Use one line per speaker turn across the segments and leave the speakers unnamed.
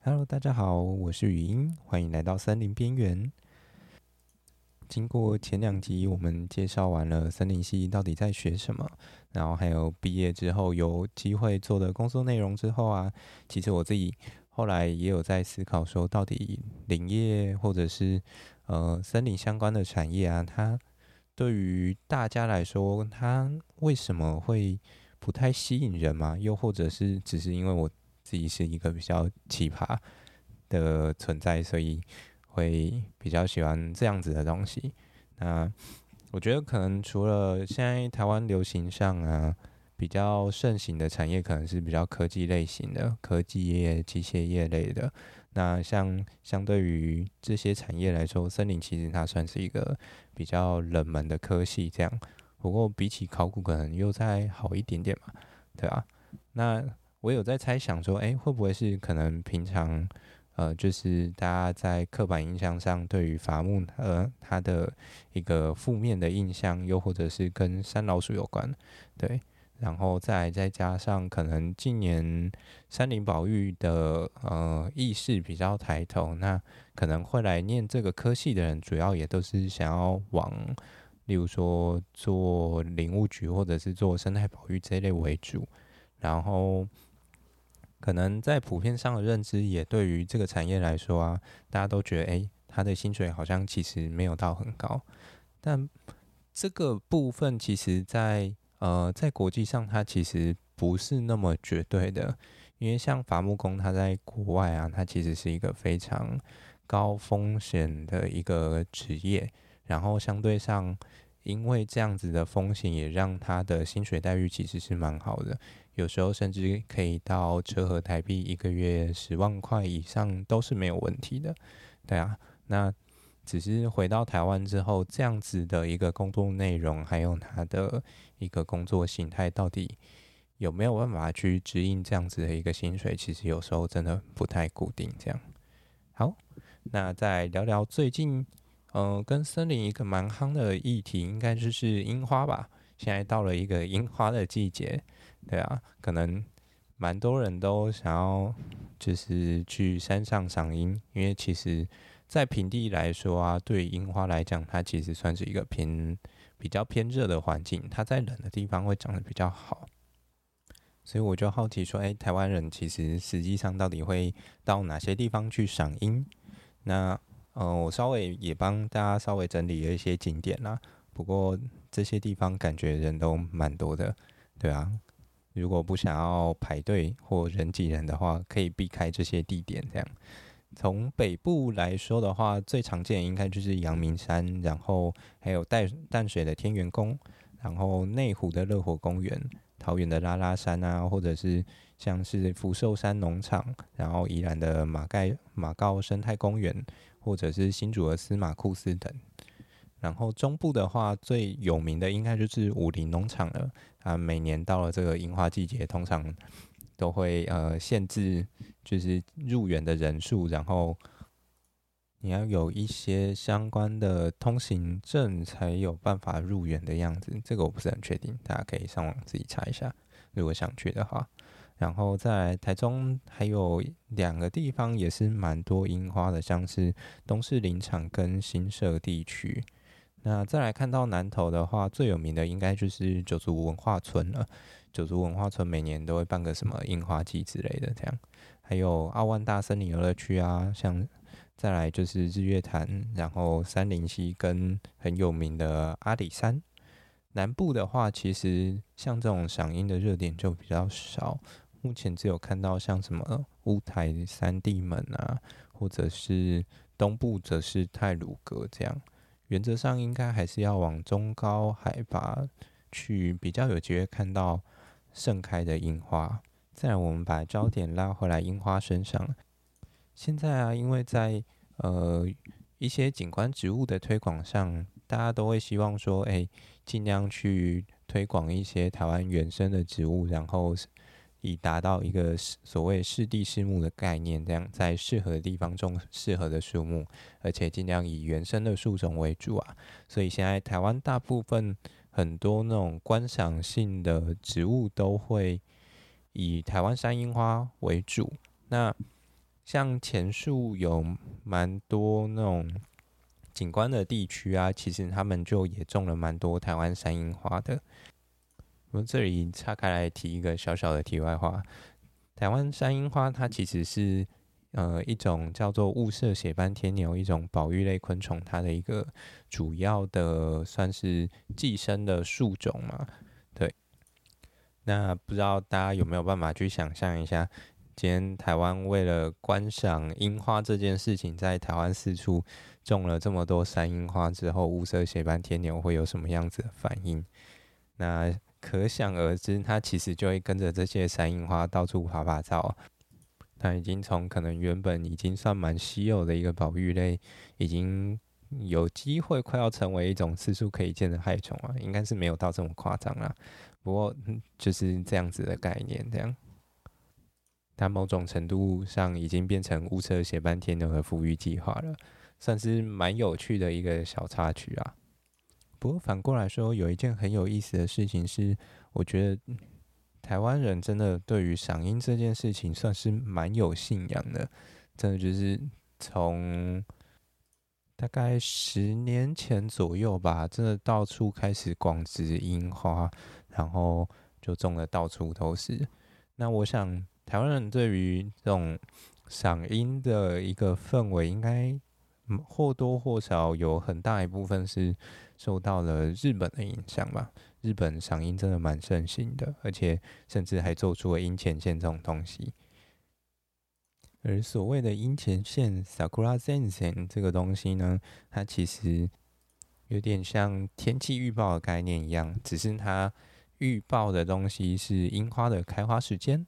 Hello，大家好，我是语音，欢迎来到森林边缘。经过前两集，我们介绍完了森林系到底在学什么，然后还有毕业之后有机会做的工作内容之后啊，其实我自己后来也有在思考说，到底林业或者是呃森林相关的产业啊，它对于大家来说，它为什么会不太吸引人嘛？又或者是只是因为我自己是一个比较奇葩的存在，所以。会比较喜欢这样子的东西。那我觉得可能除了现在台湾流行上啊，比较盛行的产业，可能是比较科技类型的科技业、机械业类的。那像相对于这些产业来说，森林其实它算是一个比较冷门的科系。这样，不过比起考古，可能又再好一点点嘛，对吧？那我有在猜想说，诶，会不会是可能平常？呃，就是大家在刻板印象上对于伐木呃它的一个负面的印象，又或者是跟山老鼠有关，对，然后再再加上可能近年山林保育的呃意识比较抬头，那可能会来念这个科系的人，主要也都是想要往，例如说做林务局或者是做生态保育这一类为主，然后。可能在普遍上的认知，也对于这个产业来说啊，大家都觉得，诶，他的薪水好像其实没有到很高。但这个部分，其实在呃，在国际上，它其实不是那么绝对的。因为像伐木工，他在国外啊，他其实是一个非常高风险的一个职业。然后相对上，因为这样子的风险，也让他的薪水待遇其实是蛮好的。有时候甚至可以到折合台币一个月十万块以上都是没有问题的，对啊。那只是回到台湾之后，这样子的一个工作内容，还有他的一个工作形态，到底有没有办法去指引这样子的一个薪水？其实有时候真的不太固定。这样好，那再聊聊最近，呃，跟森林一个蛮夯的议题，应该就是樱花吧。现在到了一个樱花的季节。对啊，可能蛮多人都想要就是去山上赏樱，因为其实，在平地来说啊，对樱花来讲，它其实算是一个偏比较偏热的环境，它在冷的地方会长得比较好。所以我就好奇说，哎，台湾人其实实际上到底会到哪些地方去赏樱？那呃，我稍微也帮大家稍微整理了一些景点啦。不过这些地方感觉人都蛮多的，对啊。如果不想要排队或人挤人的话，可以避开这些地点。这样，从北部来说的话，最常见应该就是阳明山，然后还有淡淡水的天元宫，然后内湖的乐活公园，桃园的拉拉山啊，或者是像是福寿山农场，然后宜兰的马盖马告生态公园，或者是新竹的司马库斯等。然后中部的话，最有名的应该就是武林农场了。啊，每年到了这个樱花季节，通常都会呃限制，就是入园的人数，然后你要有一些相关的通行证才有办法入园的样子。这个我不是很确定，大家可以上网自己查一下，如果想去的话。然后在台中还有两个地方也是蛮多樱花的，像是东势林场跟新社地区。那再来看到南投的话，最有名的应该就是九族文化村了。九族文化村每年都会办个什么樱花季之类的，这样。还有澳万大森林游乐区啊，像再来就是日月潭，然后三林溪跟很有名的阿里山。南部的话，其实像这种赏樱的热点就比较少，目前只有看到像什么乌台三地门啊，或者是东部则是太鲁阁这样。原则上应该还是要往中高海拔去，比较有机会看到盛开的樱花。再来，我们把焦点拉回来樱花身上。现在啊，因为在呃一些景观植物的推广上，大家都会希望说，哎，尽量去推广一些台湾原生的植物，然后。以达到一个所谓适地适木的概念，这样在适合的地方种适合的树木，而且尽量以原生的树种为主啊。所以现在台湾大部分很多那种观赏性的植物都会以台湾山樱花为主。那像前述有蛮多那种景观的地区啊，其实他们就也种了蛮多台湾山樱花的。我这里岔开来提一个小小的题外话，台湾山樱花它其实是呃一种叫做雾社血斑天牛，一种保育类昆虫，它的一个主要的算是寄生的树种嘛。对，那不知道大家有没有办法去想象一下，今天台湾为了观赏樱花这件事情，在台湾四处种了这么多山樱花之后，雾社血斑天牛会有什么样子的反应？那可想而知，它其实就会跟着这些山樱花到处趴趴走。它已经从可能原本已经算蛮稀有的一个保育类，已经有机会快要成为一种四处可以见的害虫啊，应该是没有到这么夸张啦。不过就是这样子的概念，这样。它某种程度上已经变成雾社血斑天牛的复育计划了，算是蛮有趣的一个小插曲啊。不过反过来说，有一件很有意思的事情是，我觉得台湾人真的对于赏樱这件事情算是蛮有信仰的。真的就是从大概十年前左右吧，真的到处开始广植樱花，然后就种的到处都是。那我想，台湾人对于这种赏樱的一个氛围，应该或多或少有很大一部分是。受到了日本的影响吧，日本赏樱真的蛮盛行的，而且甚至还做出了樱前线这种东西。而所谓的樱前线 （Sakura Zensen） 这个东西呢，它其实有点像天气预报的概念一样，只是它预报的东西是樱花的开花时间。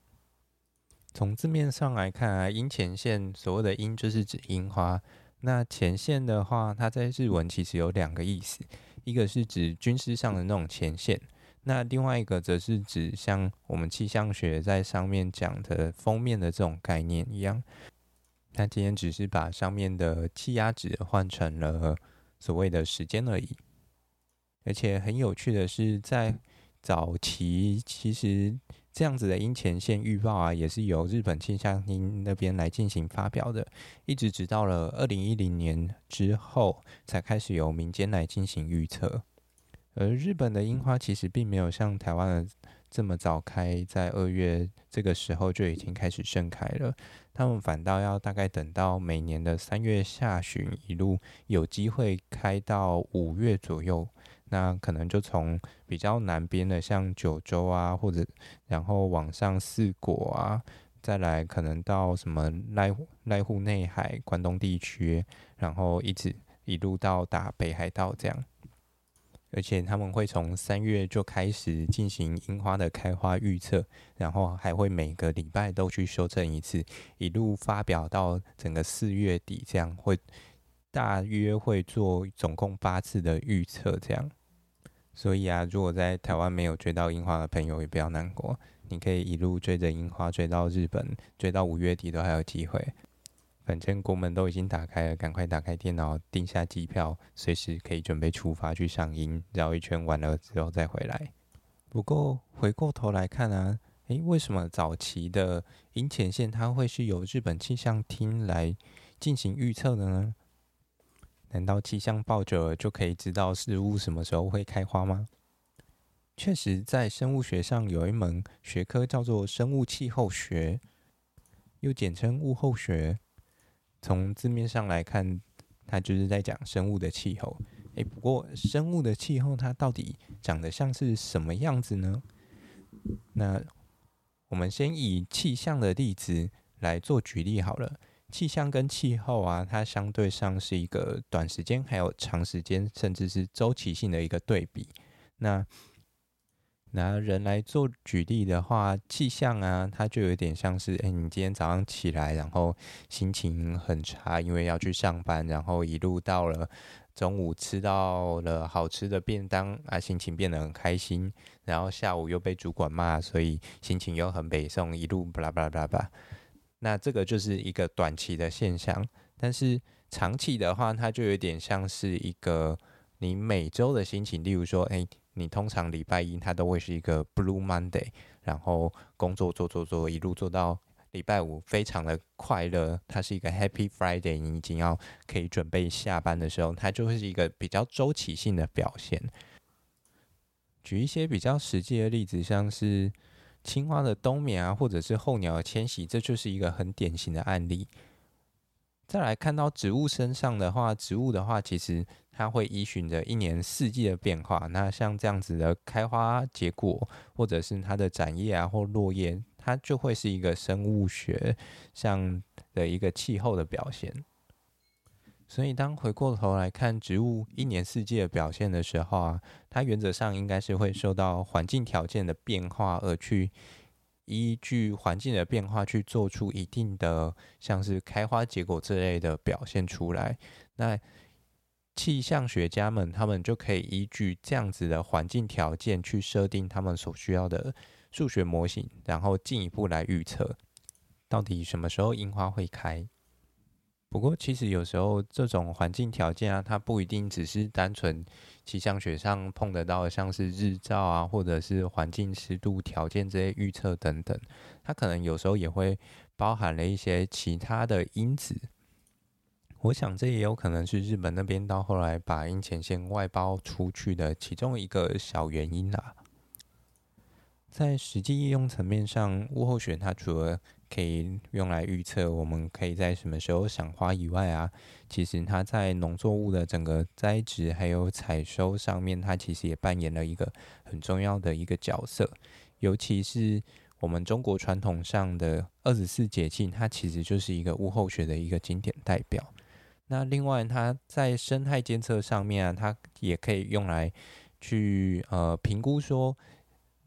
从字面上来看啊，樱前线所谓的樱就是指樱花。那前线的话，它在日文其实有两个意思，一个是指军事上的那种前线，那另外一个则是指像我们气象学在上面讲的封面的这种概念一样。那今天只是把上面的气压值换成了所谓的时间而已。而且很有趣的是，在早期其实。这样子的樱前线预报啊，也是由日本气象厅那边来进行发表的，一直直到了二零一零年之后，才开始由民间来进行预测。而日本的樱花其实并没有像台湾的这么早开，在二月这个时候就已经开始盛开了，他们反倒要大概等到每年的三月下旬，一路有机会开到五月左右。那可能就从比较南边的，像九州啊，或者然后往上四国啊，再来可能到什么濑濑户内海、关东地区，然后一直一路到达北海道这样。而且他们会从三月就开始进行樱花的开花预测，然后还会每个礼拜都去修正一次，一路发表到整个四月底这样，会大约会做总共八次的预测这样。所以啊，如果在台湾没有追到樱花的朋友，也不要难过。你可以一路追着樱花追到日本，追到五月底都还有机会。反正国门都已经打开了，赶快打开电脑订下机票，随时可以准备出发去赏樱，绕一圈完了之后再回来。不过回过头来看啊，诶，为什么早期的樱前线它会是由日本气象厅来进行预测的呢？难道气象报久了就可以知道事物什么时候会开花吗？确实，在生物学上有一门学科叫做生物气候学，又简称物候学。从字面上来看，它就是在讲生物的气候。诶，不过生物的气候它到底长得像是什么样子呢？那我们先以气象的例子来做举例好了。气象跟气候啊，它相对上是一个短时间还有长时间，甚至是周期性的一个对比。那拿人来做举例的话，气象啊，它就有点像是，哎，你今天早上起来，然后心情很差，因为要去上班，然后一路到了中午吃到了好吃的便当啊，心情变得很开心，然后下午又被主管骂，所以心情又很北宋，一路巴拉巴拉巴拉巴拉。那这个就是一个短期的现象，但是长期的话，它就有点像是一个你每周的心情。例如说，诶，你通常礼拜一它都会是一个 Blue Monday，然后工作做做做，一路做到礼拜五非常的快乐，它是一个 Happy Friday，你已经要可以准备下班的时候，它就会是一个比较周期性的表现。举一些比较实际的例子，像是青蛙的冬眠啊，或者是候鸟的迁徙，这就是一个很典型的案例。再来看到植物身上的话，植物的话，其实它会依循着一年四季的变化。那像这样子的开花结果，或者是它的展叶啊或落叶，它就会是一个生物学上的一个气候的表现。所以当回过头来看植物一年四季的表现的时候啊，它原则上应该是会受到环境条件的变化而去。依据环境的变化去做出一定的像是开花结果之类的表现出来，那气象学家们他们就可以依据这样子的环境条件去设定他们所需要的数学模型，然后进一步来预测到底什么时候樱花会开。不过，其实有时候这种环境条件啊，它不一定只是单纯气象学上碰得到，像是日照啊，或者是环境湿度条件这些预测等等，它可能有时候也会包含了一些其他的因子。我想这也有可能是日本那边到后来把樱前线外包出去的其中一个小原因啦。在实际应用层面上，物候学它除了可以用来预测我们可以在什么时候赏花以外啊，其实它在农作物的整个栽植还有采收上面，它其实也扮演了一个很重要的一个角色。尤其是我们中国传统上的二十四节气，它其实就是一个物候学的一个经典代表。那另外，它在生态监测上面啊，它也可以用来去呃评估说。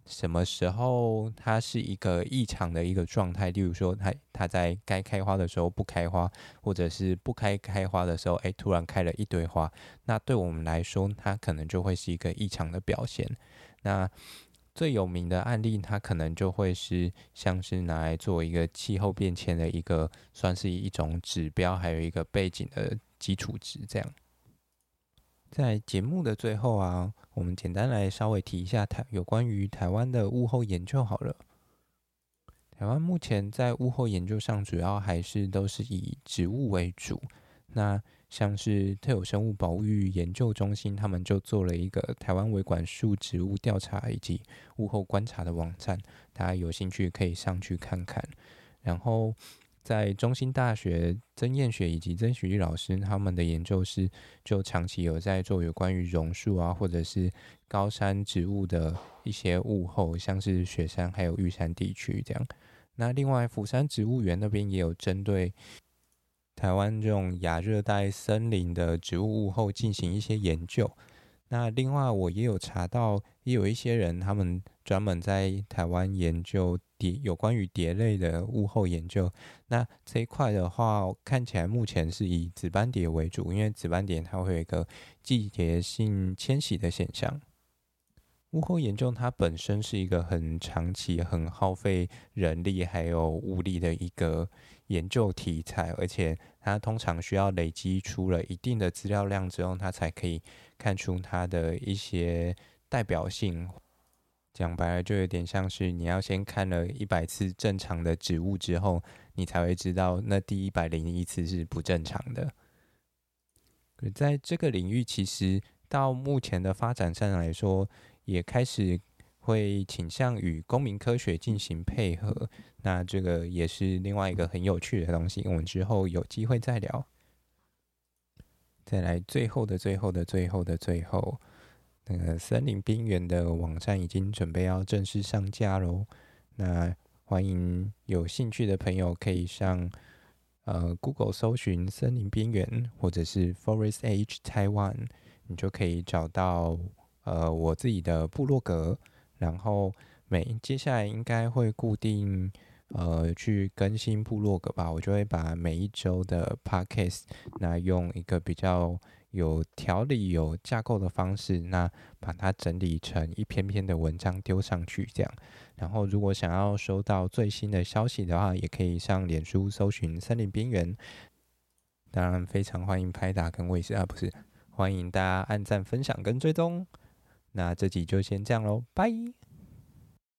什么时候它是一个异常的一个状态？例如说它，它在该开花的时候不开花，或者是不开开花的时候，哎，突然开了一堆花。那对我们来说，它可能就会是一个异常的表现。那最有名的案例，它可能就会是像是拿来做一个气候变迁的一个，算是一种指标，还有一个背景的基础值，这样。在节目的最后啊，我们简单来稍微提一下台有关于台湾的物候研究好了。台湾目前在物候研究上，主要还是都是以植物为主。那像是特有生物保育研究中心，他们就做了一个台湾维管束植物调查以及物候观察的网站，大家有兴趣可以上去看看。然后。在中兴大学曾彦学以及曾许立老师他们的研究室，就长期有在做有关于榕树啊，或者是高山植物的一些物候，像是雪山还有玉山地区这样。那另外，釜山植物园那边也有针对台湾这种亚热带森林的植物物候进行一些研究。那另外，我也有查到，也有一些人他们专门在台湾研究蝶。有关于蝶类的物候研究，那这一块的话，看起来目前是以紫斑蝶为主，因为紫斑蝶它会有一个季节性迁徙的现象。物候研究它本身是一个很长期、很耗费人力还有物力的一个研究题材，而且它通常需要累积出了一定的资料量之后，它才可以看出它的一些代表性。讲白了，就有点像是你要先看了一百次正常的植物之后，你才会知道那第一百零一次是不正常的。可在这个领域，其实到目前的发展上来说，也开始会倾向于公民科学进行配合。那这个也是另外一个很有趣的东西，我们之后有机会再聊。再来，最后的最后的最后的最后。那个森林边缘的网站已经准备要正式上架喽，那欢迎有兴趣的朋友可以上呃 Google 搜寻森林边缘或者是 Forest Edge Taiwan，你就可以找到呃我自己的部落格，然后每接下来应该会固定呃去更新部落格吧，我就会把每一周的 Podcast 那用一个比较。有条理、有架构的方式，那把它整理成一篇篇的文章丢上去，这样。然后，如果想要收到最新的消息的话，也可以上脸书搜寻“森林边缘”。当然，非常欢迎拍打跟卫士啊，不是，欢迎大家按赞、分享跟追踪。那这集就先这样喽，拜。